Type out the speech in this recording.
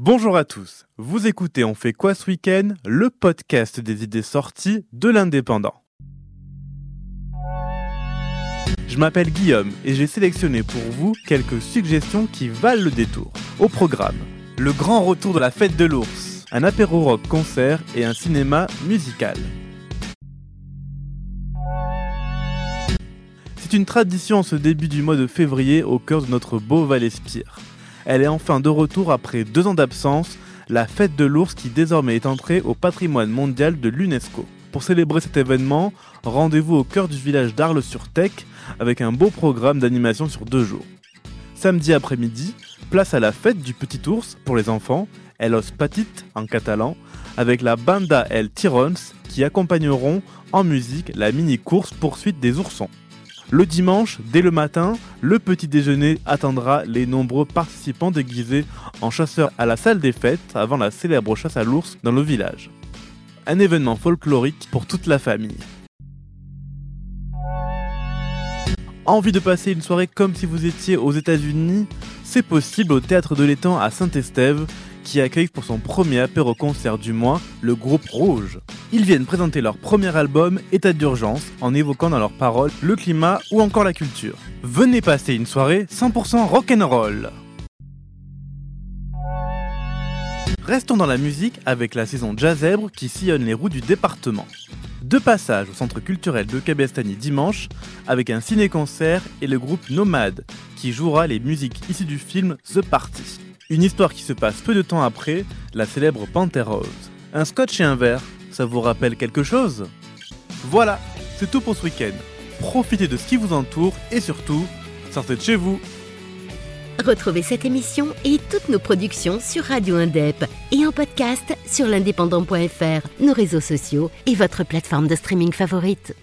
Bonjour à tous, vous écoutez On fait quoi ce week-end? Le podcast des idées sorties de l'indépendant. Je m'appelle Guillaume et j'ai sélectionné pour vous quelques suggestions qui valent le détour. Au programme, le grand retour de la fête de l'ours, un apéro rock concert et un cinéma musical. C'est une tradition en ce début du mois de février au cœur de notre beau Val-Espire. Elle est enfin de retour après deux ans d'absence, la fête de l'ours qui désormais est entrée au patrimoine mondial de l'UNESCO. Pour célébrer cet événement, rendez-vous au cœur du village d'Arles-sur-Tech avec un beau programme d'animation sur deux jours. Samedi après-midi, place à la fête du petit ours pour les enfants, Elos Patit en catalan, avec la Banda El Tirons qui accompagneront en musique la mini-course poursuite des oursons. Le dimanche, dès le matin, le petit déjeuner attendra les nombreux participants déguisés en chasseurs à la salle des fêtes avant la célèbre chasse à l'ours dans le village. Un événement folklorique pour toute la famille. Envie de passer une soirée comme si vous étiez aux États-Unis? C'est possible au Théâtre de l'Étang à Saint-Estève qui accueille pour son premier apéro-concert du mois le groupe Rouge. Ils viennent présenter leur premier album État d'urgence en évoquant dans leurs paroles le climat ou encore la culture. Venez passer une soirée 100% rock'n'roll. Restons dans la musique avec la saison Jazzèbre qui sillonne les rues du département. Deux passages au centre culturel de Cabestany dimanche avec un ciné-concert et le groupe Nomade qui jouera les musiques issues du film The Party. Une histoire qui se passe peu de temps après la célèbre Panthère Rose. Un scotch et un verre, ça vous rappelle quelque chose? Voilà, c'est tout pour ce week-end. Profitez de ce qui vous entoure et surtout, sortez de chez vous. Retrouvez cette émission et toutes nos productions sur Radio Indep et en podcast sur l'indépendant.fr, nos réseaux sociaux et votre plateforme de streaming favorite.